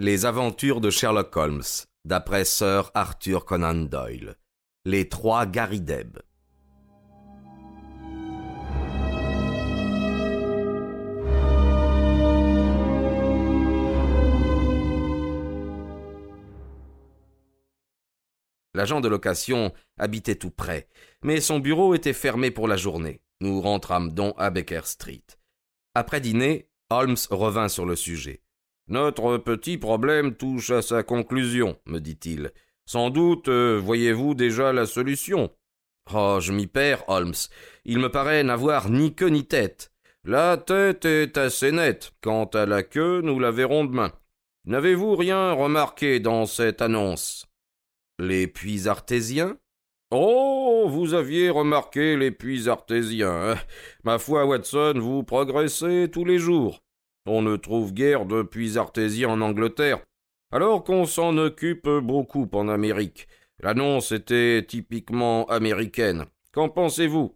Les aventures de Sherlock Holmes, d'après Sir Arthur Conan Doyle. Les trois Garideb. L'agent de location habitait tout près, mais son bureau était fermé pour la journée. Nous rentrâmes donc à Baker Street. Après dîner, Holmes revint sur le sujet. Notre petit problème touche à sa conclusion, me dit-il. Sans doute euh, voyez-vous déjà la solution. Oh, je m'y perds, Holmes. Il me paraît n'avoir ni queue ni tête. La tête est assez nette. Quant à la queue, nous la verrons demain. N'avez-vous rien remarqué dans cette annonce? Les puits artésiens? Oh, vous aviez remarqué les puits artésiens. Hein Ma foi, Watson, vous progressez tous les jours. On ne trouve guère de puits artésiens en Angleterre, alors qu'on s'en occupe beaucoup en Amérique. L'annonce était typiquement américaine. Qu'en pensez-vous?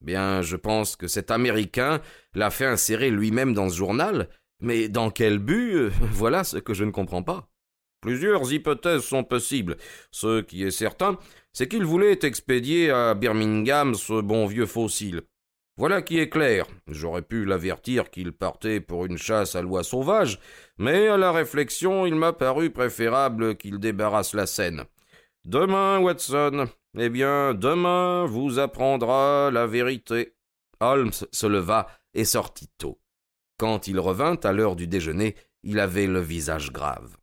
Bien, je pense que cet Américain l'a fait insérer lui-même dans ce journal, mais dans quel but? Voilà ce que je ne comprends pas. Plusieurs hypothèses sont possibles. Ce qui est certain, c'est qu'il voulait expédier à Birmingham ce bon vieux fossile. Voilà qui est clair. J'aurais pu l'avertir qu'il partait pour une chasse à loi sauvage, mais à la réflexion, il m'a paru préférable qu'il débarrasse la scène. Demain, Watson, eh bien, demain vous apprendra la vérité. Holmes se leva et sortit tôt. Quand il revint à l'heure du déjeuner, il avait le visage grave.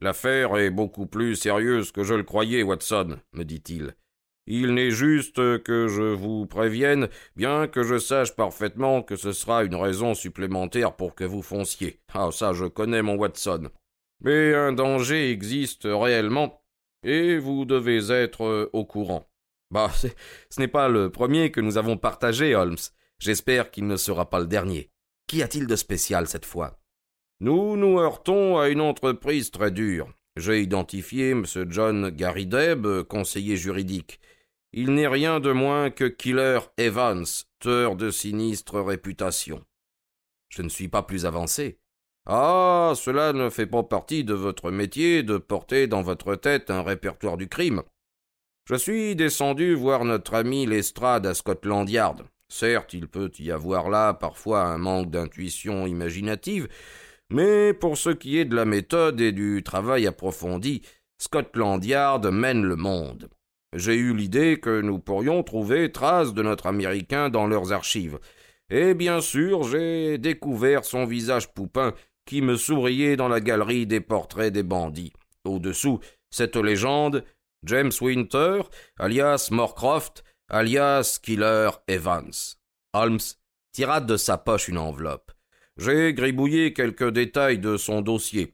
L'affaire est beaucoup plus sérieuse que je le croyais, Watson, me dit-il. Il n'est juste que je vous prévienne, bien que je sache parfaitement que ce sera une raison supplémentaire pour que vous fonciez. Ah, ça, je connais mon Watson. Mais un danger existe réellement, et vous devez être au courant. Bah, ce n'est pas le premier que nous avons partagé, Holmes. J'espère qu'il ne sera pas le dernier. Qu'y a-t-il de spécial cette fois? Nous nous heurtons à une entreprise très dure. J'ai identifié M. John Garrideb, conseiller juridique. Il n'est rien de moins que Killer Evans, tueur de sinistre réputation. Je ne suis pas plus avancé. Ah, cela ne fait pas partie de votre métier de porter dans votre tête un répertoire du crime. Je suis descendu voir notre ami Lestrade à Scotland Yard. Certes, il peut y avoir là parfois un manque d'intuition imaginative, mais pour ce qui est de la méthode et du travail approfondi, Scotland Yard mène le monde. J'ai eu l'idée que nous pourrions trouver trace de notre Américain dans leurs archives. Et bien sûr, j'ai découvert son visage poupin qui me souriait dans la galerie des portraits des bandits. Au-dessous, cette légende, James Winter, alias Morcroft, alias Killer Evans. Holmes tira de sa poche une enveloppe. J'ai gribouillé quelques détails de son dossier.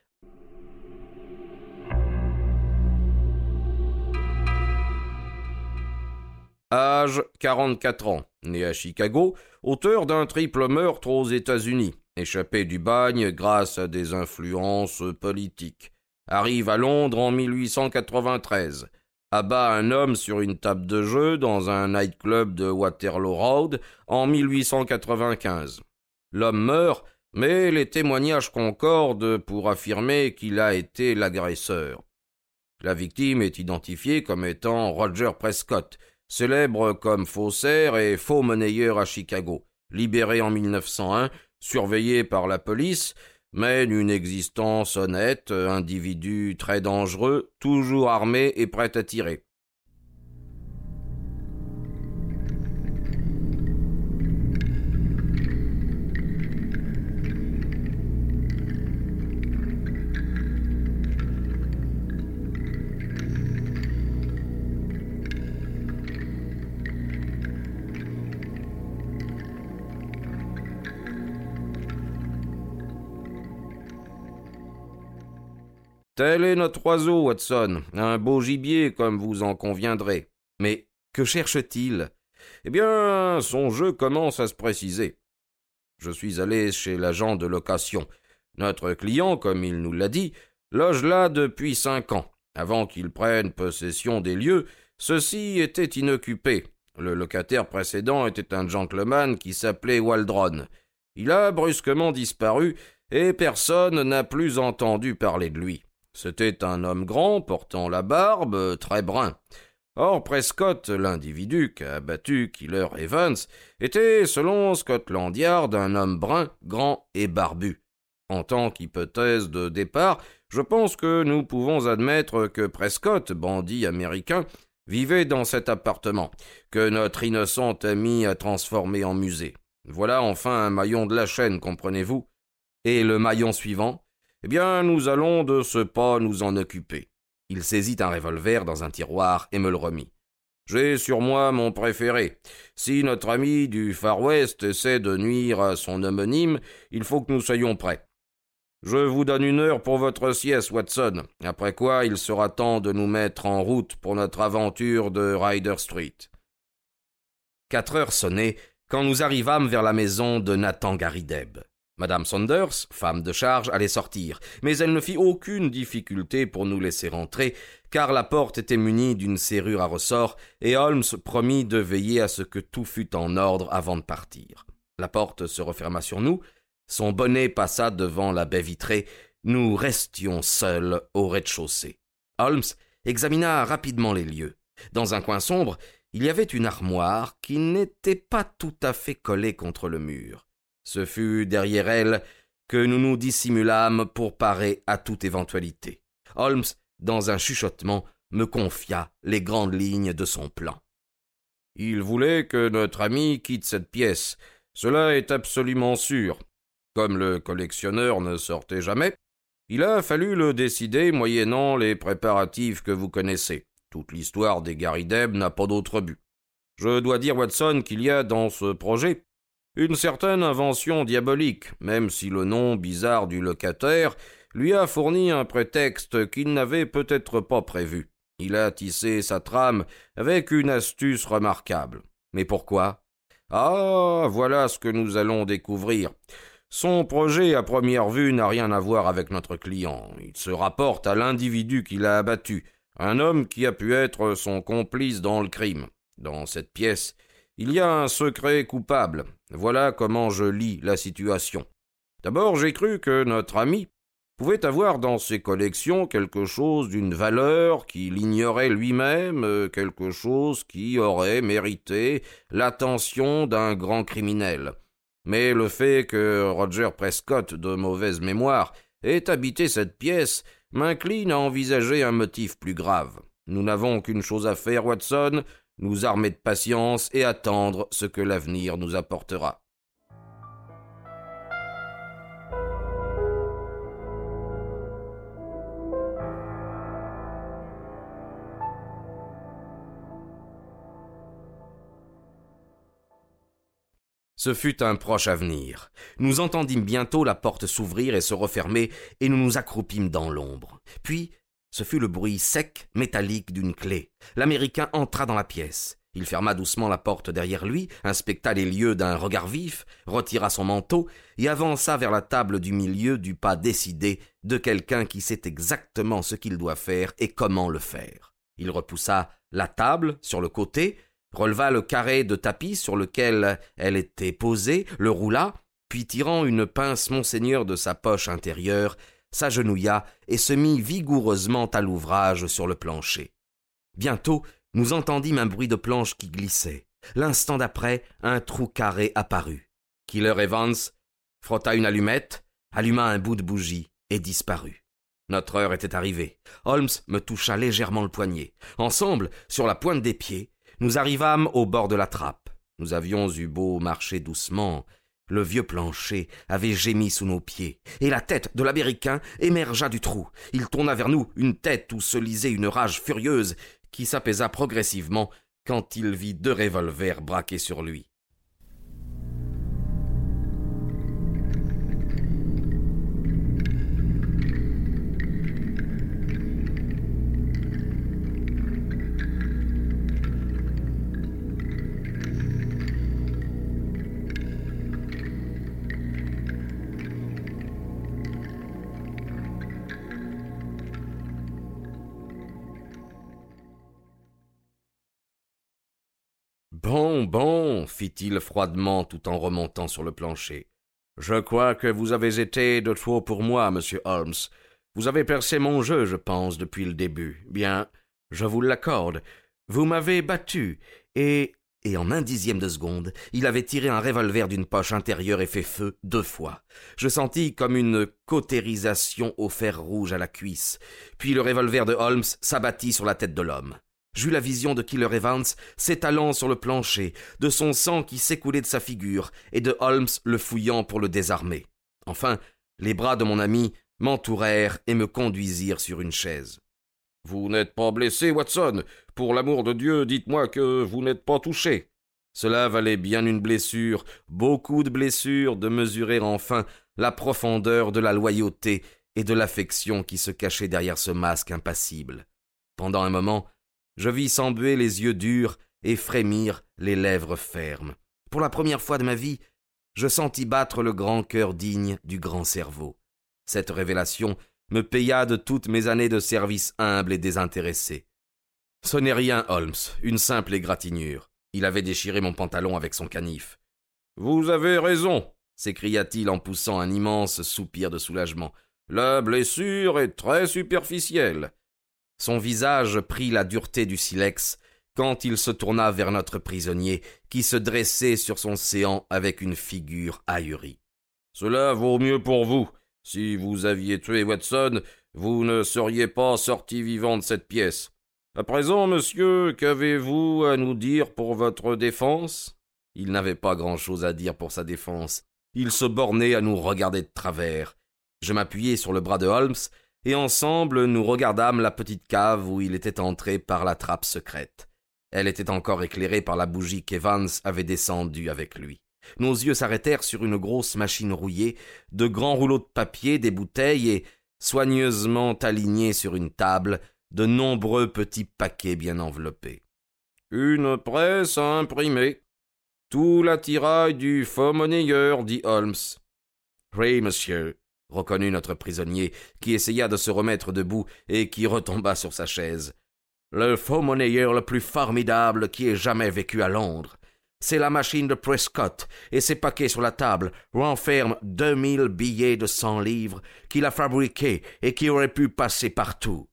Âge 44 ans, né à Chicago, auteur d'un triple meurtre aux États-Unis, échappé du bagne grâce à des influences politiques. Arrive à Londres en 1893. Abat un homme sur une table de jeu dans un nightclub de Waterloo Road en 1895. L'homme meurt mais les témoignages concordent pour affirmer qu'il a été l'agresseur. La victime est identifiée comme étant Roger Prescott, célèbre comme faussaire et faux monnayeur à Chicago. Libéré en 1901, surveillé par la police, mène une existence honnête, individu très dangereux, toujours armé et prêt à tirer. Tel est notre oiseau, Watson, un beau gibier, comme vous en conviendrez. Mais que cherche-t-il? Eh bien, son jeu commence à se préciser. Je suis allé chez l'agent de location. Notre client, comme il nous l'a dit, loge là depuis cinq ans. Avant qu'il prenne possession des lieux, ceux-ci étaient inoccupés. Le locataire précédent était un gentleman qui s'appelait Waldron. Il a brusquement disparu, et personne n'a plus entendu parler de lui. C'était un homme grand, portant la barbe, très brun. Or, Prescott, l'individu qu'a abattu Killer Evans, était, selon Scotland Yard, un homme brun, grand et barbu. En tant qu'hypothèse de départ, je pense que nous pouvons admettre que Prescott, bandit américain, vivait dans cet appartement, que notre innocent ami a transformé en musée. Voilà enfin un maillon de la chaîne, comprenez-vous? Et le maillon suivant? Eh bien, nous allons de ce pas nous en occuper. Il saisit un revolver dans un tiroir et me le remit. J'ai sur moi mon préféré. Si notre ami du Far West essaie de nuire à son homonyme, il faut que nous soyons prêts. Je vous donne une heure pour votre sieste, Watson, après quoi il sera temps de nous mettre en route pour notre aventure de Ryder Street. Quatre heures sonnaient quand nous arrivâmes vers la maison de Nathan Garideb. Madame Saunders, femme de charge, allait sortir, mais elle ne fit aucune difficulté pour nous laisser entrer, car la porte était munie d'une serrure à ressort, et Holmes promit de veiller à ce que tout fût en ordre avant de partir. La porte se referma sur nous, son bonnet passa devant la baie vitrée. Nous restions seuls au rez-de-chaussée. Holmes examina rapidement les lieux. Dans un coin sombre, il y avait une armoire qui n'était pas tout à fait collée contre le mur. Ce fut derrière elle que nous nous dissimulâmes pour parer à toute éventualité. Holmes, dans un chuchotement, me confia les grandes lignes de son plan. Il voulait que notre ami quitte cette pièce. Cela est absolument sûr. Comme le collectionneur ne sortait jamais, il a fallu le décider moyennant les préparatifs que vous connaissez. Toute l'histoire des Garideb n'a pas d'autre but. Je dois dire, Watson, qu'il y a dans ce projet une certaine invention diabolique, même si le nom bizarre du locataire lui a fourni un prétexte qu'il n'avait peut-être pas prévu. Il a tissé sa trame avec une astuce remarquable. Mais pourquoi? Ah, voilà ce que nous allons découvrir. Son projet à première vue n'a rien à voir avec notre client. Il se rapporte à l'individu qui l'a abattu, un homme qui a pu être son complice dans le crime. Dans cette pièce, il y a un secret coupable. Voilà comment je lis la situation. D'abord, j'ai cru que notre ami pouvait avoir dans ses collections quelque chose d'une valeur qu'il ignorait lui-même, quelque chose qui aurait mérité l'attention d'un grand criminel. Mais le fait que Roger Prescott, de mauvaise mémoire, ait habité cette pièce m'incline à envisager un motif plus grave. Nous n'avons qu'une chose à faire, Watson, nous armer de patience et attendre ce que l'avenir nous apportera. Ce fut un proche avenir. Nous entendîmes bientôt la porte s'ouvrir et se refermer, et nous nous accroupîmes dans l'ombre. Puis, ce fut le bruit sec, métallique d'une clé. L'Américain entra dans la pièce. Il ferma doucement la porte derrière lui, inspecta les lieux d'un regard vif, retira son manteau et avança vers la table du milieu du pas décidé de quelqu'un qui sait exactement ce qu'il doit faire et comment le faire. Il repoussa la table sur le côté, releva le carré de tapis sur lequel elle était posée, le roula, puis tirant une pince monseigneur de sa poche intérieure, s'agenouilla et se mit vigoureusement à l'ouvrage sur le plancher. Bientôt, nous entendîmes un bruit de planche qui glissait. L'instant d'après, un trou carré apparut. Killer Evans frotta une allumette, alluma un bout de bougie et disparut. Notre heure était arrivée. Holmes me toucha légèrement le poignet. Ensemble, sur la pointe des pieds, nous arrivâmes au bord de la trappe. Nous avions eu beau marcher doucement, le vieux plancher avait gémi sous nos pieds, et la tête de l'Américain émergea du trou. Il tourna vers nous une tête où se lisait une rage furieuse qui s'apaisa progressivement quand il vit deux revolvers braqués sur lui. Bon, fit-il froidement tout en remontant sur le plancher. Je crois que vous avez été de trop pour moi, monsieur Holmes. Vous avez percé mon jeu, je pense, depuis le début. Bien, je vous l'accorde. Vous m'avez battu, et et en un dixième de seconde, il avait tiré un revolver d'une poche intérieure et fait feu deux fois. Je sentis comme une cautérisation au fer rouge à la cuisse. Puis le revolver de Holmes s'abattit sur la tête de l'homme. J'eus la vision de Killer Evans s'étalant sur le plancher, de son sang qui s'écoulait de sa figure, et de Holmes le fouillant pour le désarmer. Enfin, les bras de mon ami m'entourèrent et me conduisirent sur une chaise. Vous n'êtes pas blessé, Watson. Pour l'amour de Dieu, dites-moi que vous n'êtes pas touché. Cela valait bien une blessure, beaucoup de blessures, de mesurer enfin la profondeur de la loyauté et de l'affection qui se cachait derrière ce masque impassible. Pendant un moment, je vis s'embuer les yeux durs et frémir les lèvres fermes. Pour la première fois de ma vie, je sentis battre le grand cœur digne du grand cerveau. Cette révélation me paya de toutes mes années de service humble et désintéressé. Ce n'est rien, Holmes, une simple égratignure. Il avait déchiré mon pantalon avec son canif. Vous avez raison, s'écria-t-il en poussant un immense soupir de soulagement. La blessure est très superficielle. Son visage prit la dureté du silex quand il se tourna vers notre prisonnier, qui se dressait sur son séant avec une figure ahurie. Cela vaut mieux pour vous. Si vous aviez tué Watson, vous ne seriez pas sorti vivant de cette pièce. À présent, monsieur, qu'avez-vous à nous dire pour votre défense? Il n'avait pas grand-chose à dire pour sa défense. Il se bornait à nous regarder de travers. Je m'appuyai sur le bras de Holmes, et ensemble nous regardâmes la petite cave où il était entré par la trappe secrète. Elle était encore éclairée par la bougie qu'Evans avait descendue avec lui. Nos yeux s'arrêtèrent sur une grosse machine rouillée, de grands rouleaux de papier, des bouteilles et, soigneusement alignés sur une table, de nombreux petits paquets bien enveloppés. Une presse à imprimer. Tout l'attirail du faux monnayeur, dit Holmes. Oui, monsieur, reconnut notre prisonnier, qui essaya de se remettre debout et qui retomba sur sa chaise. Le faux monnayeur le plus formidable qui ait jamais vécu à Londres. C'est la machine de Prescott, et ses paquets sur la table renferment deux mille billets de cent livres qu'il a fabriqués et qui auraient pu passer partout.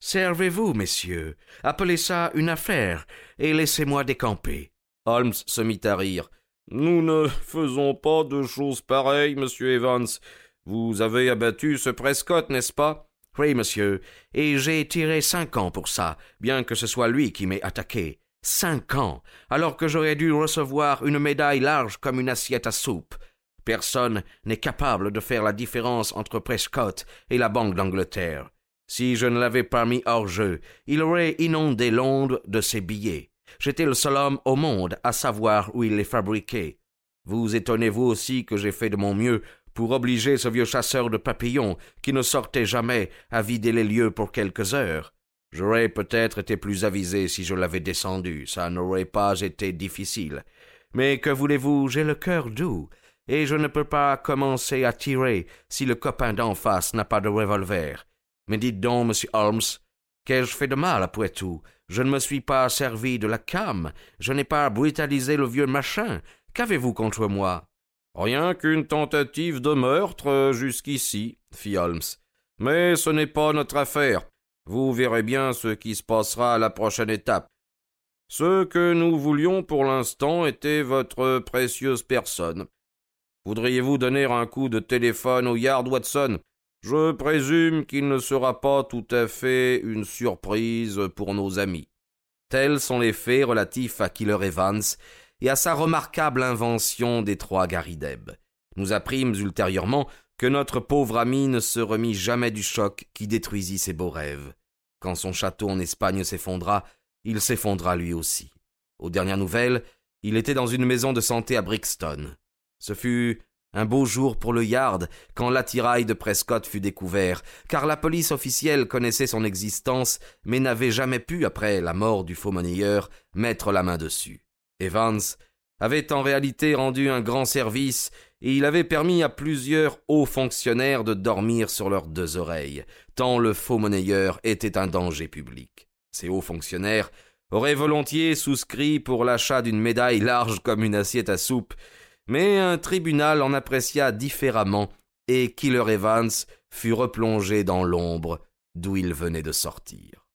Servez-vous, messieurs, appelez ça une affaire, et laissez-moi décamper. Holmes se mit à rire. Nous ne faisons pas de choses pareilles, monsieur Evans. Vous avez abattu ce Prescott, n'est-ce pas? Oui, monsieur, et j'ai tiré cinq ans pour ça, bien que ce soit lui qui m'ait attaqué. Cinq ans, alors que j'aurais dû recevoir une médaille large comme une assiette à soupe. Personne n'est capable de faire la différence entre Prescott et la Banque d'Angleterre. Si je ne l'avais pas mis hors jeu, il aurait inondé Londres de ses billets. J'étais le seul homme au monde à savoir où il les fabriquait. Vous étonnez-vous aussi que j'ai fait de mon mieux pour obliger ce vieux chasseur de papillons, qui ne sortait jamais, à vider les lieux pour quelques heures. J'aurais peut-être été plus avisé si je l'avais descendu, ça n'aurait pas été difficile. Mais que voulez-vous, j'ai le cœur doux, et je ne peux pas commencer à tirer si le copain d'en face n'a pas de revolver. Mais dites donc, monsieur Holmes, qu'ai-je fait de mal après tout? Je ne me suis pas servi de la cam, je n'ai pas brutalisé le vieux machin. Qu'avez-vous contre moi? Rien qu'une tentative de meurtre jusqu'ici, fit Holmes. Mais ce n'est pas notre affaire. Vous verrez bien ce qui se passera à la prochaine étape. Ce que nous voulions pour l'instant était votre précieuse personne. Voudriez-vous donner un coup de téléphone au Yard Watson? Je présume qu'il ne sera pas tout à fait une surprise pour nos amis. Tels sont les faits relatifs à Killer Evans et à sa remarquable invention des trois Garideb. Nous apprîmes ultérieurement que notre pauvre ami ne se remit jamais du choc qui détruisit ses beaux rêves. Quand son château en Espagne s'effondra, il s'effondra lui aussi. Aux dernières nouvelles, il était dans une maison de santé à Brixton. Ce fut un beau jour pour le Yard quand l'attirail de Prescott fut découvert, car la police officielle connaissait son existence, mais n'avait jamais pu, après la mort du faux monnayeur, mettre la main dessus. Evans avait en réalité rendu un grand service et il avait permis à plusieurs hauts fonctionnaires de dormir sur leurs deux oreilles, tant le faux monnayeur était un danger public. Ces hauts fonctionnaires auraient volontiers souscrit pour l'achat d'une médaille large comme une assiette à soupe, mais un tribunal en apprécia différemment et Killer Evans fut replongé dans l'ombre d'où il venait de sortir.